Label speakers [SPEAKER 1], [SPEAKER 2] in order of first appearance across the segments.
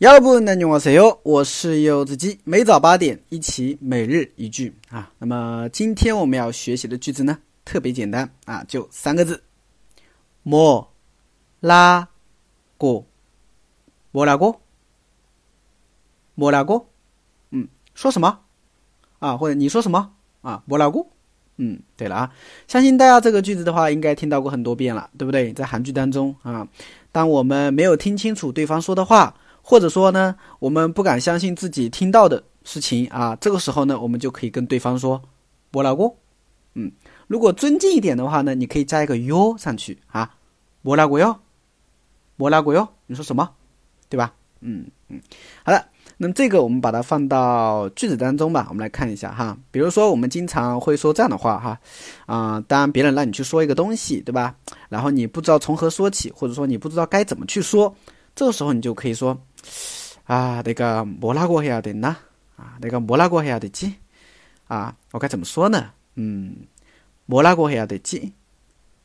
[SPEAKER 1] 여러분안녕하세요，我是柚子鸡，每早八点一起每日一句啊。那么今天我们要学习的句子呢，特别简单啊，就三个字：뭐라 고， 뭐라 고， 뭐라 고， 嗯，说什么啊？或者你说什么啊？뭐라 고， 嗯，对了啊，相信大家这个句子的话，应该听到过很多遍了，对不对？在韩剧当中啊，当我们没有听清楚对方说的话。 或者说呢，我们不敢相信自己听到的事情啊，这个时候呢，我们就可以跟对方说“我老公”。嗯，如果尊敬一点的话呢，你可以加一个哟上去啊，“我老公哟，我老公哟”，你说什么？对吧？嗯嗯，好的，那么这个我们把它放到句子当中吧，我们来看一下哈。比如说，我们经常会说这样的话哈，啊，当别人让你去说一个东西，对吧？然后你不知道从何说起，或者说你不知道该怎么去说，这个时候你就可以说。啊，那个뭐라고해야되나啊，那个뭐라고해야되 지？ 啊，我该怎么说呢？嗯，뭐라고해야되 지？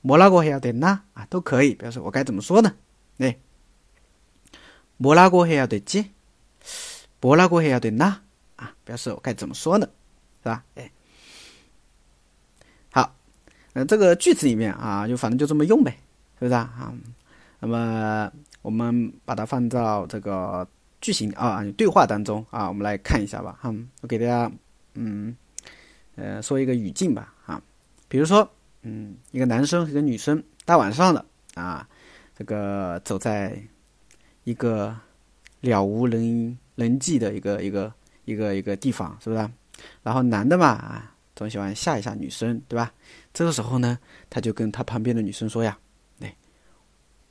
[SPEAKER 1] 뭐라고해야되 나？ 啊，都可以。表示我该怎么说呢？哎，뭐라고해야되 지？ 뭐라고해야되 나？ 啊，表示我该怎么说呢？是吧？哎，好，嗯，这个句子里面啊，就反正就这么用呗，是不是啊？啊， 那么。我们把它放到这个句型啊对话当中啊，我们来看一下吧。哈，我给大家嗯呃说一个语境吧。啊，比如说嗯一个男生和一个女生大晚上的啊，这个走在一个了无人人迹的一个一个一个一个地方，是不是？然后男的嘛啊总喜欢吓一吓女生，对吧？这个时候呢，他就跟他旁边的女生说呀：“，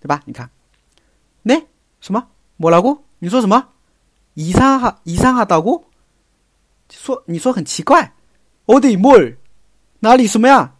[SPEAKER 1] 对吧？你看。呢？什么？뭐라 고？ 你说什么？이상하이상하다 고？ 说你说很奇怪。어디 뭘？ 哪里什么呀？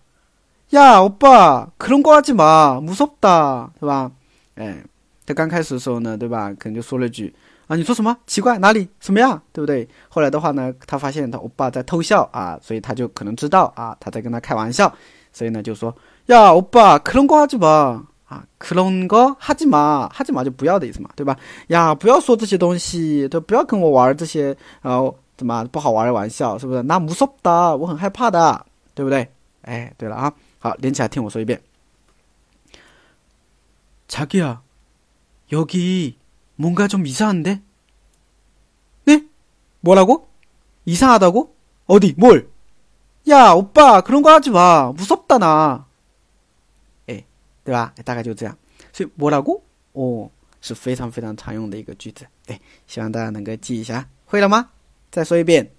[SPEAKER 1] 呀，欧巴，그런거하지마무섭 다， 是吧？哎，他刚开始的时候呢，对吧？可能就说了句啊，你说什么？奇怪？哪里？什么呀？对不对？后来的话呢，他发现他欧巴在偷笑啊，所以他就可能知道啊，他在跟他开玩笑，所以呢就说呀，欧巴，그런거하지 마。 啊，克隆哥哈基玛，哈基玛就不要的意思嘛，对吧？呀，不要说这些东西，都不要跟我玩这些，然后怎么不好玩的玩笑，是不是？那무섭 다， 我很害怕的，对不对？哎，对了啊，好，连起来听我说一遍。자기야여기뭔가좀이상한 데？ 네뭐라고이상하다고어디 뭘？ 呀，오빠그런거하지마무섭다 나。 对吧？大概就这样。所以我老公哦是非常非常常用的一个句子。对，希望大家能够记一下。会了吗？再说一遍，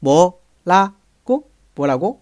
[SPEAKER 1] 摩拉古，摩拉古。